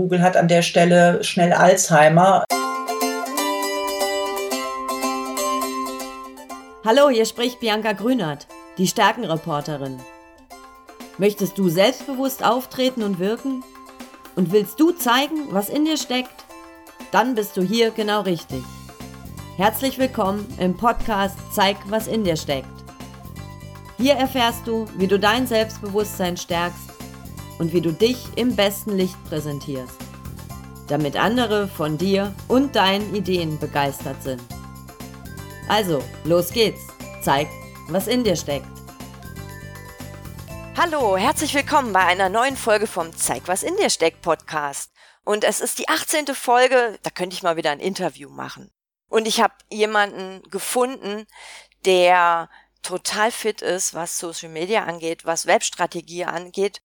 Google hat an der Stelle schnell Alzheimer. Hallo, hier spricht Bianca Grünert, die Stärkenreporterin. Möchtest du selbstbewusst auftreten und wirken? Und willst du zeigen, was in dir steckt? Dann bist du hier genau richtig. Herzlich willkommen im Podcast Zeig, was in dir steckt. Hier erfährst du, wie du dein Selbstbewusstsein stärkst und wie du dich im besten Licht präsentierst, damit andere von dir und deinen Ideen begeistert sind. Also, los geht's. Zeig, was in dir steckt. Hallo, herzlich willkommen bei einer neuen Folge vom Zeig, was in dir steckt Podcast. Und es ist die 18. Folge, da könnte ich mal wieder ein Interview machen. Und ich habe jemanden gefunden, der total fit ist, was Social Media angeht, was Webstrategie angeht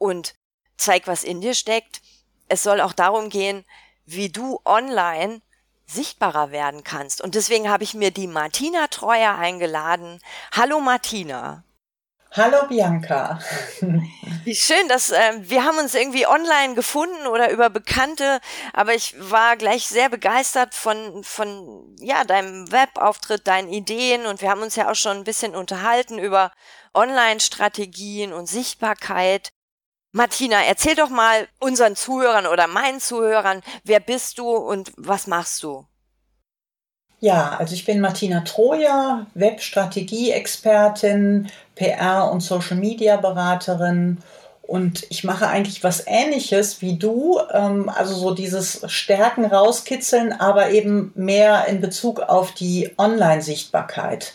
und zeig, was in dir steckt. Es soll auch darum gehen, wie du online sichtbarer werden kannst. Und deswegen habe ich mir die Martina Treuer eingeladen. Hallo Martina. Hallo Bianca. Wie schön, dass äh, wir haben uns irgendwie online gefunden oder über Bekannte, aber ich war gleich sehr begeistert von von ja deinem Webauftritt, deinen Ideen und wir haben uns ja auch schon ein bisschen unterhalten über Online-Strategien und Sichtbarkeit. Martina, erzähl doch mal unseren Zuhörern oder meinen Zuhörern, wer bist du und was machst du? Ja, also ich bin Martina Troja, Webstrategie-Expertin, PR- und Social-Media-Beraterin und ich mache eigentlich was Ähnliches wie du, ähm, also so dieses Stärken rauskitzeln, aber eben mehr in Bezug auf die Online-Sichtbarkeit.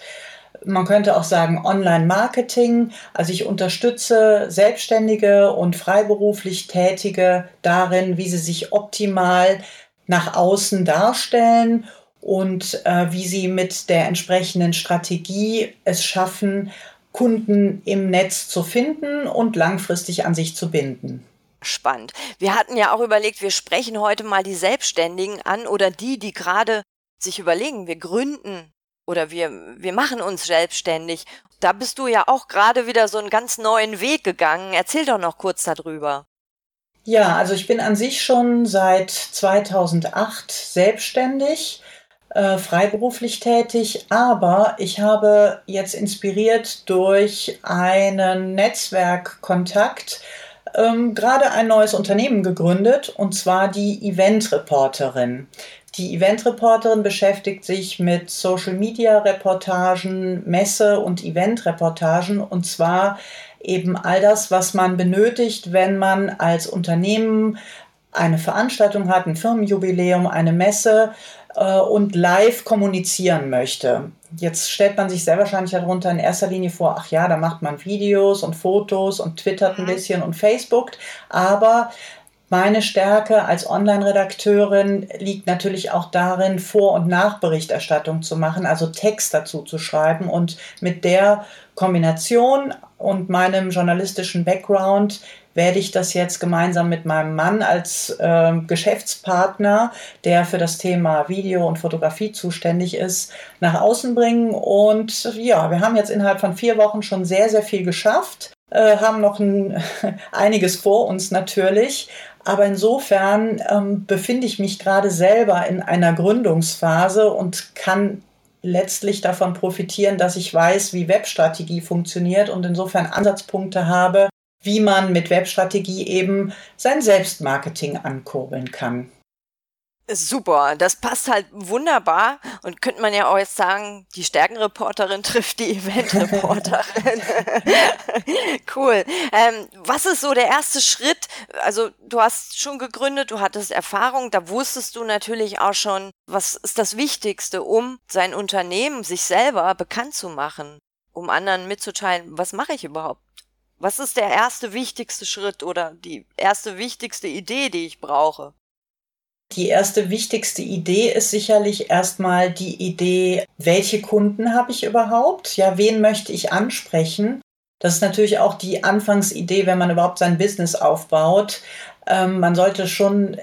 Man könnte auch sagen Online-Marketing. Also ich unterstütze Selbstständige und freiberuflich Tätige darin, wie sie sich optimal nach außen darstellen und äh, wie sie mit der entsprechenden Strategie es schaffen, Kunden im Netz zu finden und langfristig an sich zu binden. Spannend. Wir hatten ja auch überlegt, wir sprechen heute mal die Selbstständigen an oder die, die gerade sich überlegen, wir gründen oder wir, wir machen uns selbstständig. Da bist du ja auch gerade wieder so einen ganz neuen Weg gegangen. Erzähl doch noch kurz darüber. Ja, also ich bin an sich schon seit 2008 selbstständig äh, freiberuflich tätig, aber ich habe jetzt inspiriert durch einen Netzwerkkontakt ähm, gerade ein neues Unternehmen gegründet und zwar die Event Reporterin. Die Event Reporterin beschäftigt sich mit Social Media Reportagen, Messe- und Event Reportagen und zwar eben all das, was man benötigt, wenn man als Unternehmen eine Veranstaltung hat, ein Firmenjubiläum, eine Messe äh, und live kommunizieren möchte. Jetzt stellt man sich sehr wahrscheinlich darunter in erster Linie vor, ach ja, da macht man Videos und Fotos und twittert ein mhm. bisschen und Facebookt, aber meine Stärke als Online-Redakteurin liegt natürlich auch darin, Vor- und Nachberichterstattung zu machen, also Text dazu zu schreiben und mit der Kombination und meinem journalistischen Background werde ich das jetzt gemeinsam mit meinem Mann als äh, Geschäftspartner, der für das Thema Video und Fotografie zuständig ist, nach außen bringen. Und ja, wir haben jetzt innerhalb von vier Wochen schon sehr, sehr viel geschafft, äh, haben noch ein, einiges vor uns natürlich. Aber insofern ähm, befinde ich mich gerade selber in einer Gründungsphase und kann letztlich davon profitieren, dass ich weiß, wie Webstrategie funktioniert und insofern Ansatzpunkte habe, wie man mit Webstrategie eben sein Selbstmarketing ankurbeln kann. Super, das passt halt wunderbar und könnte man ja auch jetzt sagen, die Stärkenreporterin trifft die Eventreporterin. cool. Ähm, was ist so der erste Schritt? Also du hast schon gegründet, du hattest Erfahrung, da wusstest du natürlich auch schon, was ist das Wichtigste, um sein Unternehmen, sich selber bekannt zu machen, um anderen mitzuteilen, was mache ich überhaupt? Was ist der erste wichtigste Schritt oder die erste wichtigste Idee, die ich brauche? Die erste wichtigste Idee ist sicherlich erstmal die Idee, welche Kunden habe ich überhaupt? Ja, wen möchte ich ansprechen? Das ist natürlich auch die Anfangsidee, wenn man überhaupt sein Business aufbaut. Ähm, man sollte schon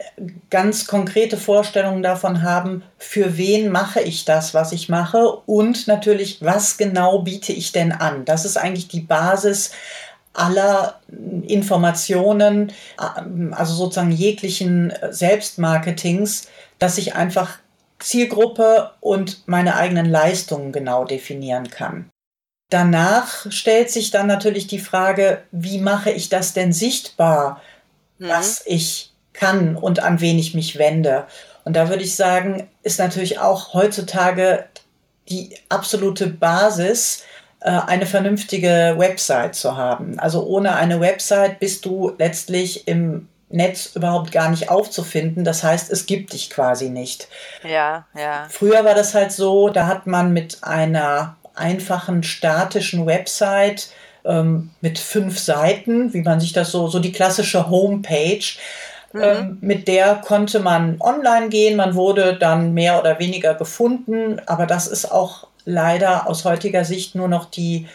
ganz konkrete Vorstellungen davon haben, für wen mache ich das, was ich mache und natürlich, was genau biete ich denn an? Das ist eigentlich die Basis aller Informationen, also sozusagen jeglichen Selbstmarketings, dass ich einfach Zielgruppe und meine eigenen Leistungen genau definieren kann. Danach stellt sich dann natürlich die Frage, wie mache ich das denn sichtbar, mhm. was ich kann und an wen ich mich wende. Und da würde ich sagen, ist natürlich auch heutzutage die absolute Basis, äh, eine vernünftige Website zu haben. Also ohne eine Website bist du letztlich im Netz überhaupt gar nicht aufzufinden. Das heißt, es gibt dich quasi nicht. Ja, ja. Früher war das halt so, da hat man mit einer einfachen statischen Website ähm, mit fünf Seiten, wie man sich das so, so die klassische Homepage, mhm. ähm, mit der konnte man online gehen, man wurde dann mehr oder weniger gefunden, aber das ist auch leider aus heutiger Sicht nur noch die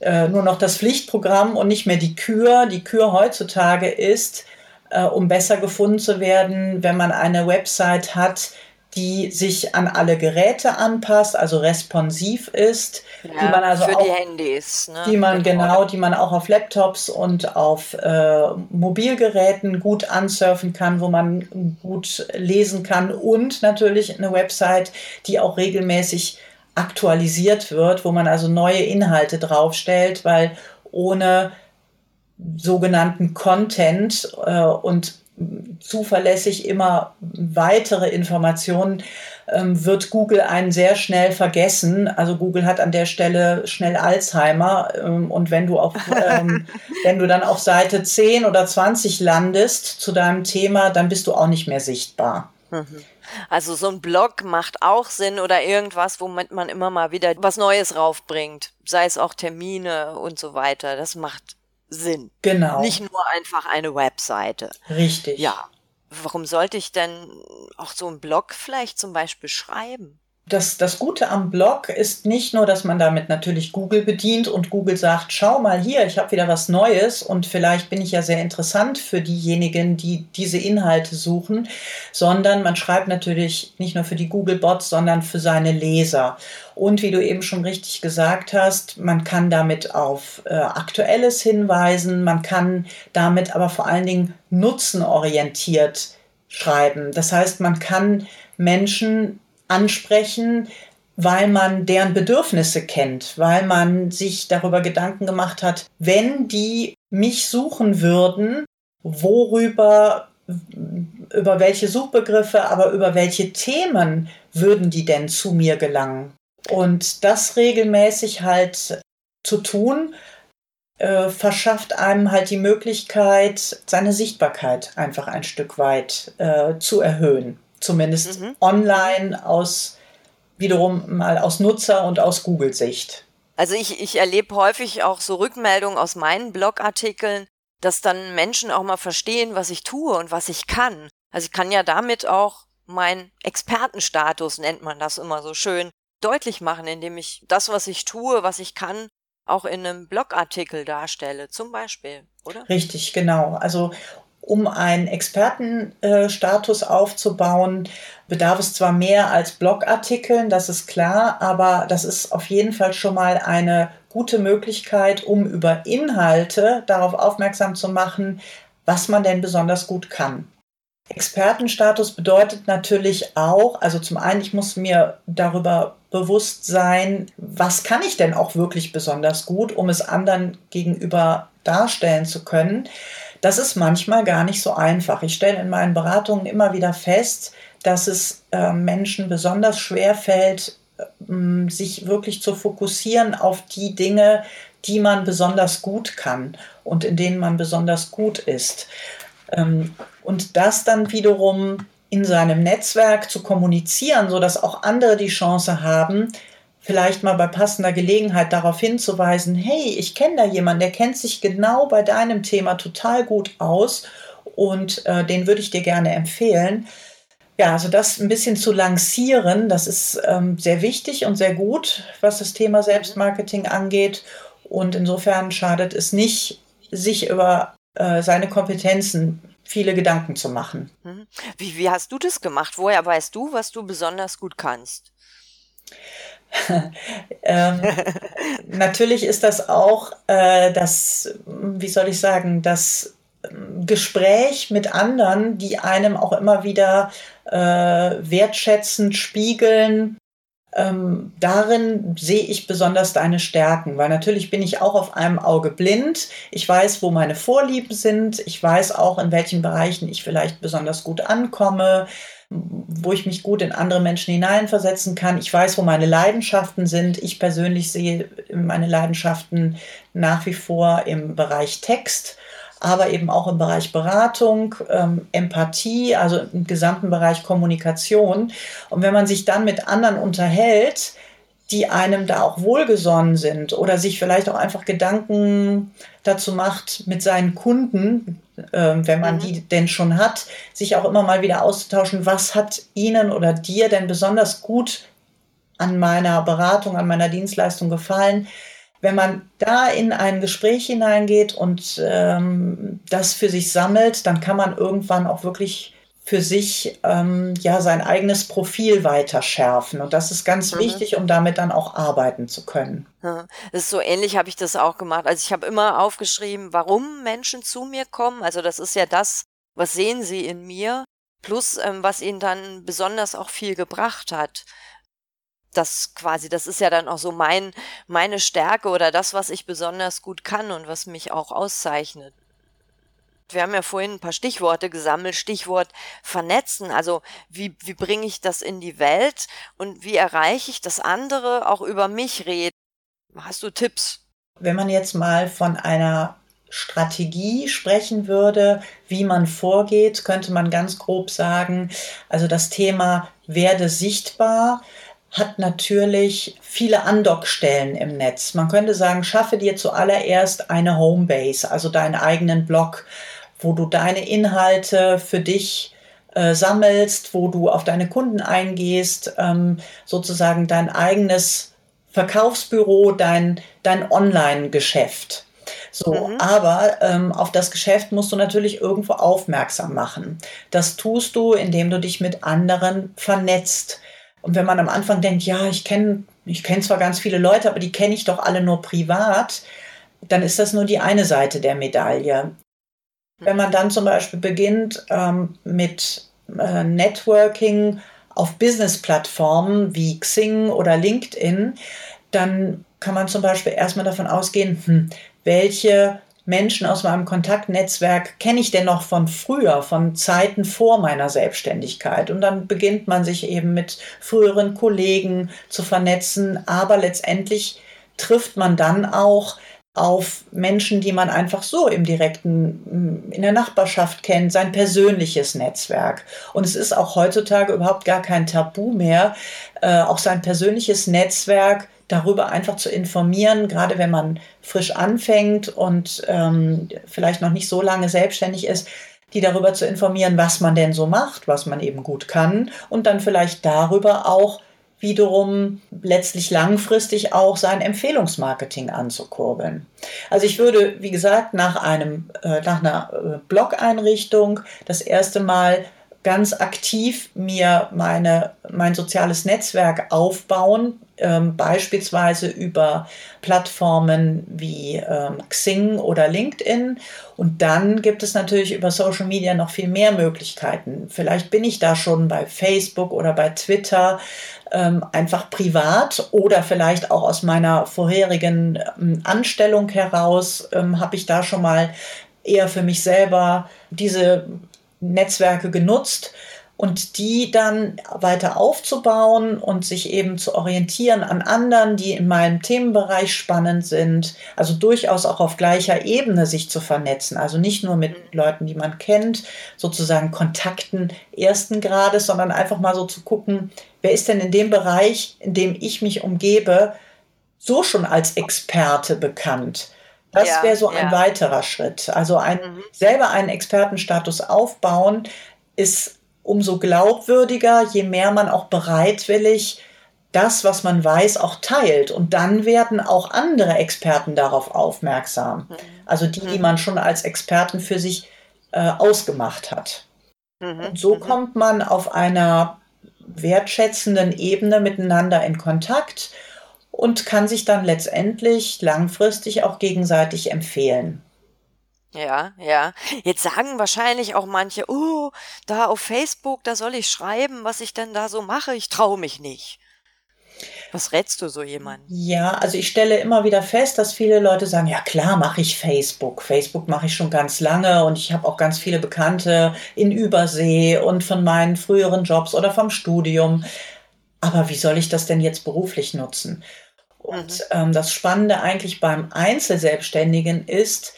äh, nur noch das Pflichtprogramm und nicht mehr die Kür. Die Kür heutzutage ist, äh, um besser gefunden zu werden, wenn man eine Website hat, die sich an alle Geräte anpasst, also responsiv ist, ja, die man also für auch, die Handys, ne? die man genau, die man auch auf Laptops und auf äh, Mobilgeräten gut ansurfen kann, wo man gut lesen kann und natürlich eine Website, die auch regelmäßig aktualisiert wird, wo man also neue Inhalte draufstellt, weil ohne sogenannten Content äh, und zuverlässig immer weitere Informationen, ähm, wird Google einen sehr schnell vergessen. Also Google hat an der Stelle schnell Alzheimer. Ähm, und wenn du auf, ähm, wenn du dann auf Seite 10 oder 20 landest zu deinem Thema, dann bist du auch nicht mehr sichtbar. Mhm. Also so ein Blog macht auch Sinn oder irgendwas, womit man immer mal wieder was Neues raufbringt, sei es auch Termine und so weiter. Das macht Sinn. Genau. Nicht nur einfach eine Webseite. Richtig. Ja. Warum sollte ich denn auch so einen Blog vielleicht zum Beispiel schreiben? Das, das Gute am Blog ist nicht nur, dass man damit natürlich Google bedient und Google sagt, schau mal hier, ich habe wieder was Neues und vielleicht bin ich ja sehr interessant für diejenigen, die diese Inhalte suchen, sondern man schreibt natürlich nicht nur für die Google-Bots, sondern für seine Leser. Und wie du eben schon richtig gesagt hast, man kann damit auf äh, Aktuelles hinweisen, man kann damit aber vor allen Dingen nutzenorientiert schreiben. Das heißt, man kann Menschen ansprechen, weil man deren Bedürfnisse kennt, weil man sich darüber Gedanken gemacht hat, wenn die mich suchen würden, worüber, über welche Suchbegriffe, aber über welche Themen würden die denn zu mir gelangen? Und das regelmäßig halt zu tun, äh, verschafft einem halt die Möglichkeit, seine Sichtbarkeit einfach ein Stück weit äh, zu erhöhen zumindest mhm. online aus wiederum mal aus Nutzer- und aus Google-Sicht. Also ich, ich erlebe häufig auch so Rückmeldungen aus meinen Blogartikeln, dass dann Menschen auch mal verstehen, was ich tue und was ich kann. Also ich kann ja damit auch meinen Expertenstatus, nennt man das immer so schön, deutlich machen, indem ich das, was ich tue, was ich kann, auch in einem Blogartikel darstelle, zum Beispiel, oder? Richtig, genau. Also um einen Expertenstatus aufzubauen, bedarf es zwar mehr als Blogartikeln, das ist klar, aber das ist auf jeden Fall schon mal eine gute Möglichkeit, um über Inhalte darauf aufmerksam zu machen, was man denn besonders gut kann. Expertenstatus bedeutet natürlich auch, also zum einen, ich muss mir darüber bewusst sein, was kann ich denn auch wirklich besonders gut, um es anderen gegenüber darstellen zu können. Das ist manchmal gar nicht so einfach. Ich stelle in meinen Beratungen immer wieder fest, dass es äh, Menschen besonders schwer fällt, äh, sich wirklich zu fokussieren auf die Dinge, die man besonders gut kann und in denen man besonders gut ist. Ähm, und das dann wiederum in seinem Netzwerk zu kommunizieren, sodass auch andere die Chance haben, vielleicht mal bei passender Gelegenheit darauf hinzuweisen, hey, ich kenne da jemanden, der kennt sich genau bei deinem Thema total gut aus und äh, den würde ich dir gerne empfehlen. Ja, also das ein bisschen zu lancieren, das ist ähm, sehr wichtig und sehr gut, was das Thema Selbstmarketing angeht. Und insofern schadet es nicht, sich über äh, seine Kompetenzen viele Gedanken zu machen. Mhm. Wie, wie hast du das gemacht? Woher weißt du, was du besonders gut kannst? ähm, natürlich ist das auch äh, das, wie soll ich sagen, das ähm, Gespräch mit anderen, die einem auch immer wieder äh, wertschätzend spiegeln, ähm, darin sehe ich besonders deine Stärken, weil natürlich bin ich auch auf einem Auge blind. Ich weiß, wo meine Vorlieben sind. Ich weiß auch, in welchen Bereichen ich vielleicht besonders gut ankomme, wo ich mich gut in andere Menschen hineinversetzen kann. Ich weiß, wo meine Leidenschaften sind. Ich persönlich sehe meine Leidenschaften nach wie vor im Bereich Text aber eben auch im Bereich Beratung, ähm, Empathie, also im gesamten Bereich Kommunikation. Und wenn man sich dann mit anderen unterhält, die einem da auch wohlgesonnen sind oder sich vielleicht auch einfach Gedanken dazu macht mit seinen Kunden, äh, wenn man mhm. die denn schon hat, sich auch immer mal wieder auszutauschen, was hat Ihnen oder dir denn besonders gut an meiner Beratung, an meiner Dienstleistung gefallen, wenn man da in ein Gespräch hineingeht und ähm, das für sich sammelt, dann kann man irgendwann auch wirklich für sich ähm, ja sein eigenes Profil weiter schärfen. Und das ist ganz mhm. wichtig, um damit dann auch arbeiten zu können. Das ist so ähnlich habe ich das auch gemacht. Also ich habe immer aufgeschrieben, warum Menschen zu mir kommen. Also das ist ja das, was sehen sie in mir, plus ähm, was ihnen dann besonders auch viel gebracht hat das quasi, das ist ja dann auch so mein, meine Stärke oder das, was ich besonders gut kann und was mich auch auszeichnet. Wir haben ja vorhin ein paar Stichworte gesammelt. Stichwort vernetzen. Also wie, wie bringe ich das in die Welt und wie erreiche ich, dass andere auch über mich reden? Hast du Tipps? Wenn man jetzt mal von einer Strategie sprechen würde, wie man vorgeht, könnte man ganz grob sagen, also das Thema werde sichtbar hat natürlich viele Andockstellen im Netz. Man könnte sagen, schaffe dir zuallererst eine Homebase, also deinen eigenen Blog, wo du deine Inhalte für dich äh, sammelst, wo du auf deine Kunden eingehst, ähm, sozusagen dein eigenes Verkaufsbüro, dein, dein Online-Geschäft. So, mhm. aber ähm, auf das Geschäft musst du natürlich irgendwo aufmerksam machen. Das tust du, indem du dich mit anderen vernetzt. Und wenn man am Anfang denkt, ja, ich kenne ich kenn zwar ganz viele Leute, aber die kenne ich doch alle nur privat, dann ist das nur die eine Seite der Medaille. Wenn man dann zum Beispiel beginnt ähm, mit äh, Networking auf Business-Plattformen wie Xing oder LinkedIn, dann kann man zum Beispiel erstmal davon ausgehen, hm, welche Menschen aus meinem Kontaktnetzwerk kenne ich denn noch von früher, von Zeiten vor meiner Selbstständigkeit. Und dann beginnt man sich eben mit früheren Kollegen zu vernetzen, aber letztendlich trifft man dann auch auf Menschen, die man einfach so im direkten, mm, in der Nachbarschaft kennt, sein persönliches Netzwerk. Und es ist auch heutzutage überhaupt gar kein Tabu mehr, äh, auch sein persönliches Netzwerk darüber einfach zu informieren, gerade wenn man frisch anfängt und ähm, vielleicht noch nicht so lange selbstständig ist, die darüber zu informieren, was man denn so macht, was man eben gut kann und dann vielleicht darüber auch wiederum letztlich langfristig auch sein Empfehlungsmarketing anzukurbeln. Also ich würde, wie gesagt, nach einem, äh, nach einer äh, Blog-Einrichtung das erste Mal ganz aktiv mir meine, mein soziales Netzwerk aufbauen, ähm, beispielsweise über Plattformen wie ähm, Xing oder LinkedIn. Und dann gibt es natürlich über Social Media noch viel mehr Möglichkeiten. Vielleicht bin ich da schon bei Facebook oder bei Twitter ähm, einfach privat oder vielleicht auch aus meiner vorherigen ähm, Anstellung heraus ähm, habe ich da schon mal eher für mich selber diese Netzwerke genutzt und die dann weiter aufzubauen und sich eben zu orientieren an anderen, die in meinem Themenbereich spannend sind. Also durchaus auch auf gleicher Ebene sich zu vernetzen. Also nicht nur mit Leuten, die man kennt, sozusagen Kontakten ersten Grades, sondern einfach mal so zu gucken, wer ist denn in dem Bereich, in dem ich mich umgebe, so schon als Experte bekannt. Das ja, wäre so ja. ein weiterer Schritt. Also ein, mhm. selber einen Expertenstatus aufbauen ist umso glaubwürdiger, je mehr man auch bereitwillig das, was man weiß, auch teilt. Und dann werden auch andere Experten darauf aufmerksam. Mhm. Also die, die mhm. man schon als Experten für sich äh, ausgemacht hat. Mhm. Und so mhm. kommt man auf einer wertschätzenden Ebene miteinander in Kontakt und kann sich dann letztendlich langfristig auch gegenseitig empfehlen. Ja, ja. Jetzt sagen wahrscheinlich auch manche, oh, da auf Facebook, da soll ich schreiben, was ich denn da so mache. Ich traue mich nicht. Was rätst du so jemandem? Ja, also ich stelle immer wieder fest, dass viele Leute sagen, ja klar mache ich Facebook. Facebook mache ich schon ganz lange und ich habe auch ganz viele Bekannte in Übersee und von meinen früheren Jobs oder vom Studium. Aber wie soll ich das denn jetzt beruflich nutzen? Und mhm. ähm, das Spannende eigentlich beim Einzelselbstständigen ist,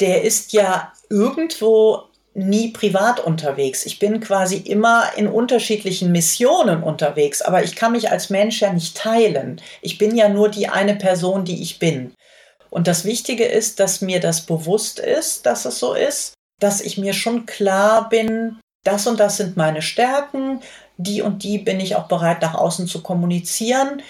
der ist ja irgendwo nie privat unterwegs. Ich bin quasi immer in unterschiedlichen Missionen unterwegs, aber ich kann mich als Mensch ja nicht teilen. Ich bin ja nur die eine Person, die ich bin. Und das Wichtige ist, dass mir das bewusst ist, dass es so ist, dass ich mir schon klar bin, das und das sind meine Stärken, die und die bin ich auch bereit nach außen zu kommunizieren.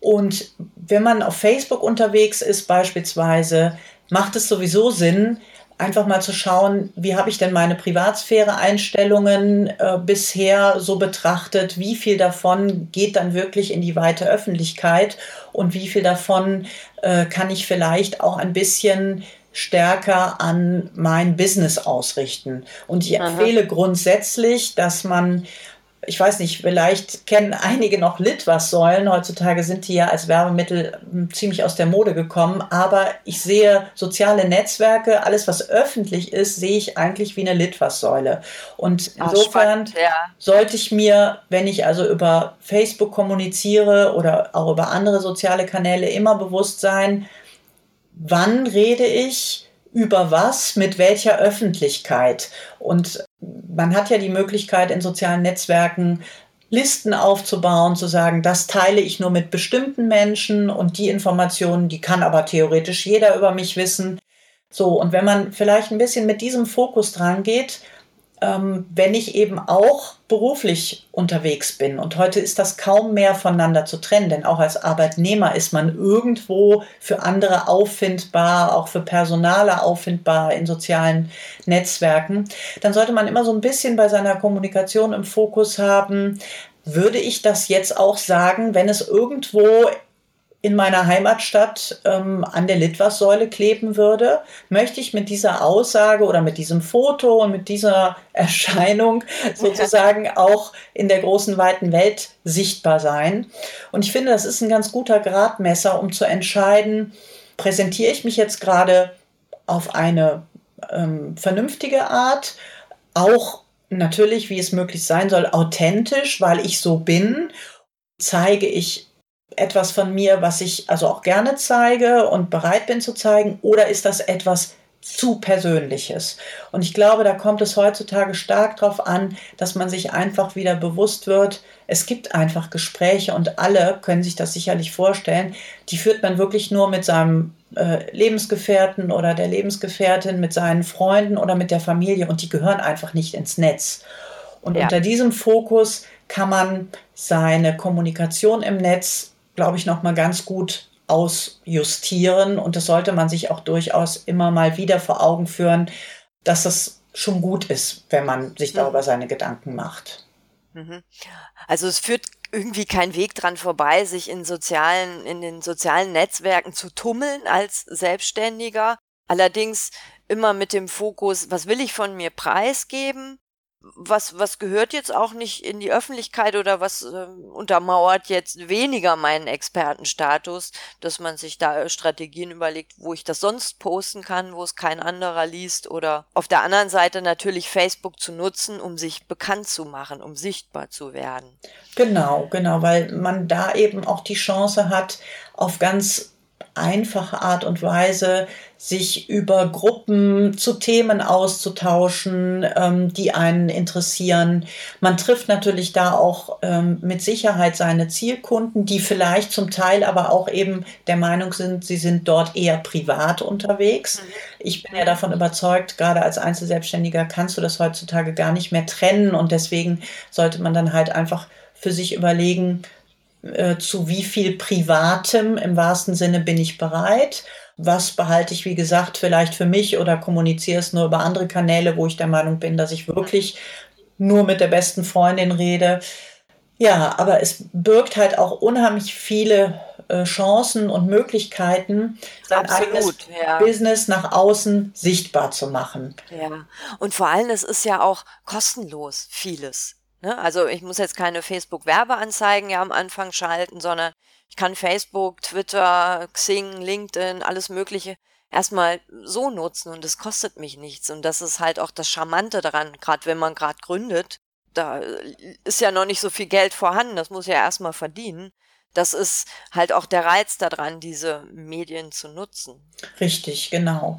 Und wenn man auf Facebook unterwegs ist beispielsweise, macht es sowieso Sinn, einfach mal zu schauen, wie habe ich denn meine Privatsphäre-Einstellungen äh, bisher so betrachtet, wie viel davon geht dann wirklich in die weite Öffentlichkeit und wie viel davon äh, kann ich vielleicht auch ein bisschen stärker an mein Business ausrichten. Und ich empfehle Aha. grundsätzlich, dass man ich weiß nicht, vielleicht kennen einige noch Litwas-Säulen. Heutzutage sind die ja als Werbemittel hm, ziemlich aus der Mode gekommen. Aber ich sehe soziale Netzwerke, alles was öffentlich ist, sehe ich eigentlich wie eine Litwas-Säule. Und insofern Ach, ja. sollte ich mir, wenn ich also über Facebook kommuniziere oder auch über andere soziale Kanäle, immer bewusst sein, wann rede ich, über was, mit welcher Öffentlichkeit. Und man hat ja die Möglichkeit in sozialen Netzwerken Listen aufzubauen, zu sagen, das teile ich nur mit bestimmten Menschen und die Informationen, die kann aber theoretisch jeder über mich wissen. So, und wenn man vielleicht ein bisschen mit diesem Fokus dran geht, ähm, wenn ich eben auch beruflich unterwegs bin. Und heute ist das kaum mehr voneinander zu trennen, denn auch als Arbeitnehmer ist man irgendwo für andere auffindbar, auch für Personale auffindbar in sozialen Netzwerken. Dann sollte man immer so ein bisschen bei seiner Kommunikation im Fokus haben, würde ich das jetzt auch sagen, wenn es irgendwo in meiner Heimatstadt ähm, an der Litwas-Säule kleben würde, möchte ich mit dieser Aussage oder mit diesem Foto und mit dieser Erscheinung sozusagen auch in der großen weiten Welt sichtbar sein. Und ich finde, das ist ein ganz guter Gradmesser, um zu entscheiden, präsentiere ich mich jetzt gerade auf eine ähm, vernünftige Art, auch natürlich, wie es möglich sein soll, authentisch, weil ich so bin, zeige ich etwas von mir, was ich also auch gerne zeige und bereit bin zu zeigen, oder ist das etwas zu Persönliches? Und ich glaube, da kommt es heutzutage stark darauf an, dass man sich einfach wieder bewusst wird, es gibt einfach Gespräche und alle können sich das sicherlich vorstellen, die führt man wirklich nur mit seinem äh, Lebensgefährten oder der Lebensgefährtin, mit seinen Freunden oder mit der Familie und die gehören einfach nicht ins Netz. Und ja. unter diesem Fokus kann man seine Kommunikation im Netz glaube ich, noch mal ganz gut ausjustieren. Und das sollte man sich auch durchaus immer mal wieder vor Augen führen, dass das schon gut ist, wenn man sich mhm. darüber seine Gedanken macht. Mhm. Also es führt irgendwie kein Weg dran vorbei, sich in sozialen, in den sozialen Netzwerken zu tummeln als Selbstständiger. Allerdings immer mit dem Fokus, was will ich von mir preisgeben? Was, was gehört jetzt auch nicht in die Öffentlichkeit oder was äh, untermauert jetzt weniger meinen Expertenstatus, dass man sich da Strategien überlegt, wo ich das sonst posten kann, wo es kein anderer liest oder auf der anderen Seite natürlich Facebook zu nutzen, um sich bekannt zu machen, um sichtbar zu werden. Genau, genau, weil man da eben auch die Chance hat, auf ganz einfache Art und Weise sich über Gruppen zu Themen auszutauschen, ähm, die einen interessieren. Man trifft natürlich da auch ähm, mit Sicherheit seine Zielkunden, die vielleicht zum Teil aber auch eben der Meinung sind, sie sind dort eher privat unterwegs. Mhm. Ich bin ja davon überzeugt, gerade als Einzelselbstständiger kannst du das heutzutage gar nicht mehr trennen und deswegen sollte man dann halt einfach für sich überlegen, äh, zu wie viel Privatem im wahrsten Sinne bin ich bereit. Was behalte ich, wie gesagt, vielleicht für mich oder kommuniziere es nur über andere Kanäle, wo ich der Meinung bin, dass ich wirklich nur mit der besten Freundin rede. Ja, aber es birgt halt auch unheimlich viele äh, Chancen und Möglichkeiten, sein eigenes ja. Business nach außen sichtbar zu machen. Ja, und vor allem, es ist ja auch kostenlos vieles. Ne? Also ich muss jetzt keine Facebook-Werbeanzeigen ja am Anfang schalten, sondern ich kann Facebook, Twitter, Xing, LinkedIn, alles Mögliche erstmal so nutzen und es kostet mich nichts. Und das ist halt auch das Charmante daran, gerade wenn man gerade gründet da ist ja noch nicht so viel Geld vorhanden, das muss ja erstmal verdienen. Das ist halt auch der Reiz daran, diese Medien zu nutzen. Richtig, genau.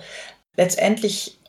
Letztendlich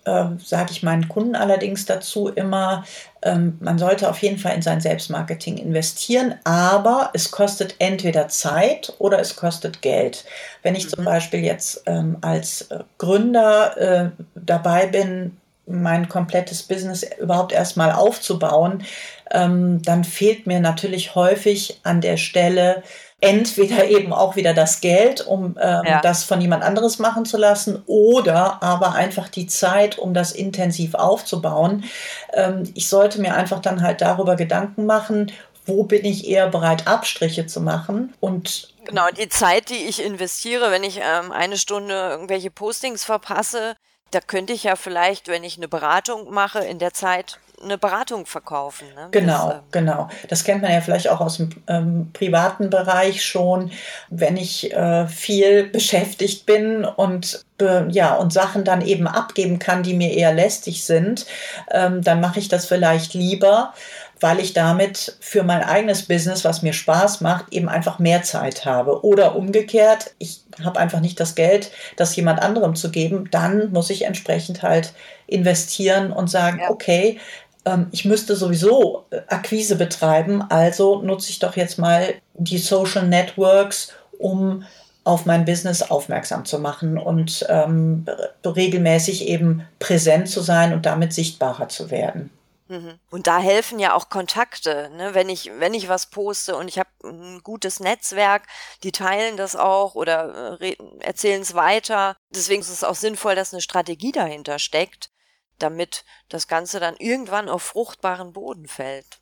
sage ich meinen Kunden allerdings dazu immer, ähm, man sollte auf jeden Fall in sein Selbstmarketing investieren, aber es kostet entweder Zeit oder es kostet Geld. Wenn ich mhm. zum Beispiel jetzt ähm, als äh, Gründer äh, dabei bin, mein komplettes Business überhaupt erstmal aufzubauen, ähm, dann fehlt mir natürlich häufig an der Stelle entweder eben auch wieder das Geld, um ähm, ja. das von jemand anderes machen zu lassen, oder aber einfach die Zeit, um das intensiv aufzubauen. Ähm, ich sollte mir einfach dann halt darüber Gedanken machen, wo bin ich eher bereit, Abstriche zu machen und Genau, die Zeit, die ich investiere, wenn ich ähm, eine Stunde irgendwelche Postings verpasse, da könnte ich ja vielleicht, wenn ich eine Beratung mache, in der Zeit eine Beratung verkaufen. Ne? Genau, das, ähm genau. Das kennt man ja vielleicht auch aus dem ähm, privaten Bereich schon. Wenn ich äh, viel beschäftigt bin und äh, ja und Sachen dann eben abgeben kann, die mir eher lästig sind, ähm, dann mache ich das vielleicht lieber weil ich damit für mein eigenes Business, was mir Spaß macht, eben einfach mehr Zeit habe. Oder umgekehrt, ich habe einfach nicht das Geld, das jemand anderem zu geben, dann muss ich entsprechend halt investieren und sagen, ja. okay, ähm, ich müsste sowieso äh, Akquise betreiben, also nutze ich doch jetzt mal die Social Networks, um auf mein Business aufmerksam zu machen und ähm, regelmäßig eben präsent zu sein und damit sichtbarer zu werden. Mhm. Und da helfen ja auch Kontakte, ne? wenn ich wenn ich was poste und ich habe ein gutes Netzwerk, die teilen das auch oder äh, erzählen es weiter. Deswegen ist es auch sinnvoll, dass eine Strategie dahinter steckt, damit das Ganze dann irgendwann auf fruchtbaren Boden fällt.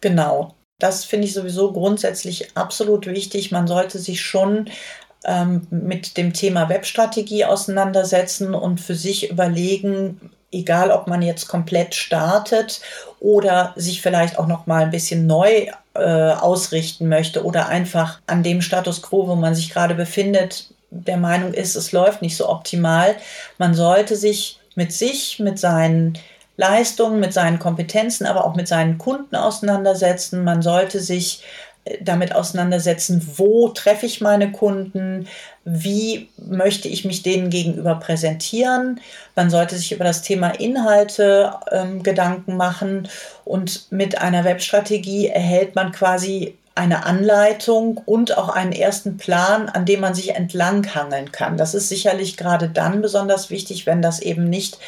Genau. Das finde ich sowieso grundsätzlich absolut wichtig. Man sollte sich schon ähm, mit dem Thema Webstrategie auseinandersetzen und für sich überlegen, egal ob man jetzt komplett startet oder sich vielleicht auch noch mal ein bisschen neu äh, ausrichten möchte oder einfach an dem Status quo, wo man sich gerade befindet, der Meinung ist, es läuft nicht so optimal. Man sollte sich mit sich, mit seinen Leistungen, mit seinen Kompetenzen, aber auch mit seinen Kunden auseinandersetzen. Man sollte sich damit auseinandersetzen, wo treffe ich meine Kunden, wie möchte ich mich denen gegenüber präsentieren. Man sollte sich über das Thema Inhalte ähm, Gedanken machen und mit einer Webstrategie erhält man quasi eine Anleitung und auch einen ersten Plan, an dem man sich entlanghangeln kann. Das ist sicherlich gerade dann besonders wichtig, wenn das eben nicht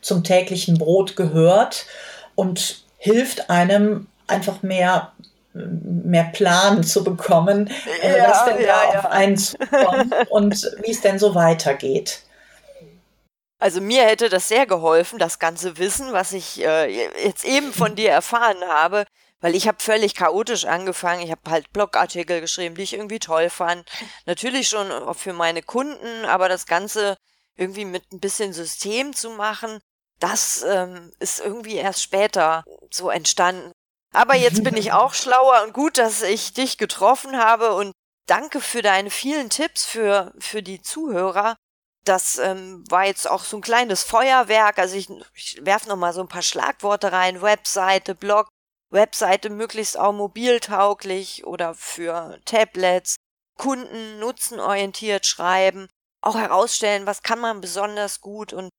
zum täglichen Brot gehört und hilft einem einfach mehr mehr Plan zu bekommen, äh, ja, was denn ja, da ja. auf einen zukommt und wie es denn so weitergeht. Also mir hätte das sehr geholfen, das ganze Wissen, was ich äh, jetzt eben von dir erfahren habe, weil ich habe völlig chaotisch angefangen. Ich habe halt Blogartikel geschrieben, die ich irgendwie toll fand. Natürlich schon für meine Kunden, aber das Ganze irgendwie mit ein bisschen System zu machen, das ähm, ist irgendwie erst später so entstanden. Aber jetzt bin ich auch schlauer und gut, dass ich dich getroffen habe und danke für deine vielen Tipps für, für die Zuhörer. Das ähm, war jetzt auch so ein kleines Feuerwerk. Also ich, ich werfe noch mal so ein paar Schlagworte rein. Webseite, Blog, Webseite möglichst auch mobiltauglich oder für Tablets. Kunden nutzenorientiert schreiben. Auch herausstellen, was kann man besonders gut und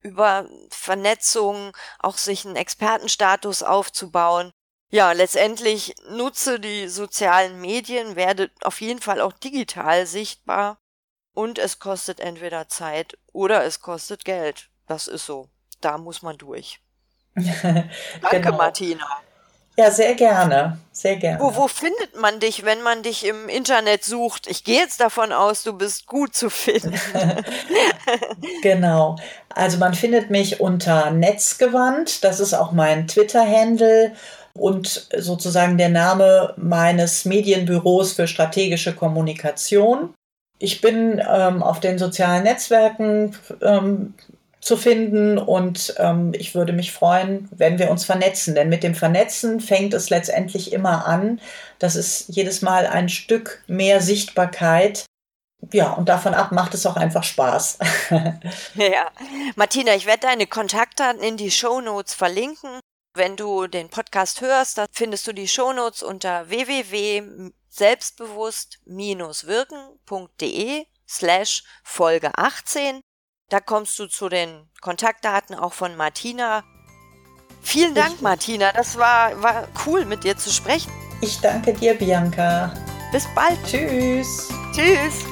über Vernetzung auch sich einen Expertenstatus aufzubauen. Ja, letztendlich nutze die sozialen Medien, werde auf jeden Fall auch digital sichtbar und es kostet entweder Zeit oder es kostet Geld. Das ist so. Da muss man durch. Danke, genau. Martina. Ja, sehr gerne. Sehr gerne. Wo, wo findet man dich, wenn man dich im Internet sucht? Ich gehe jetzt davon aus, du bist gut zu finden. genau. Also man findet mich unter Netzgewandt. Das ist auch mein Twitter-Handle. Und sozusagen der Name meines Medienbüros für strategische Kommunikation. Ich bin ähm, auf den sozialen Netzwerken ähm, zu finden und ähm, ich würde mich freuen, wenn wir uns vernetzen, denn mit dem Vernetzen fängt es letztendlich immer an. Das ist jedes Mal ein Stück mehr Sichtbarkeit. Ja, und davon ab macht es auch einfach Spaß. ja, Martina, ich werde deine Kontaktdaten in die Show Notes verlinken. Wenn du den Podcast hörst, da findest du die Show Notes unter www.selbstbewusst-wirken.de slash Folge 18. Da kommst du zu den Kontaktdaten auch von Martina. Vielen Dank, ich, Martina. Das war, war cool, mit dir zu sprechen. Ich danke dir, Bianca. Bis bald. Tschüss. Tschüss.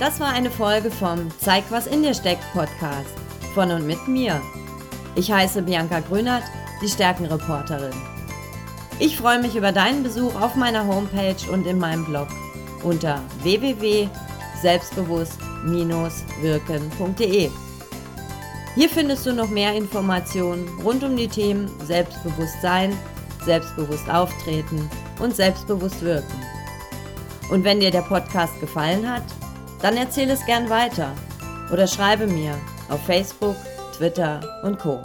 Das war eine Folge vom Zeig, was in dir steckt Podcast. Von und mit mir. Ich heiße Bianca Grünert, die Stärkenreporterin. Ich freue mich über deinen Besuch auf meiner Homepage und in meinem Blog unter www selbstbewusst-wirken.de. Hier findest du noch mehr Informationen rund um die Themen Selbstbewusstsein, selbstbewusst auftreten und selbstbewusst wirken. Und wenn dir der Podcast gefallen hat, dann erzähle es gern weiter oder schreibe mir auf Facebook, Twitter und Co.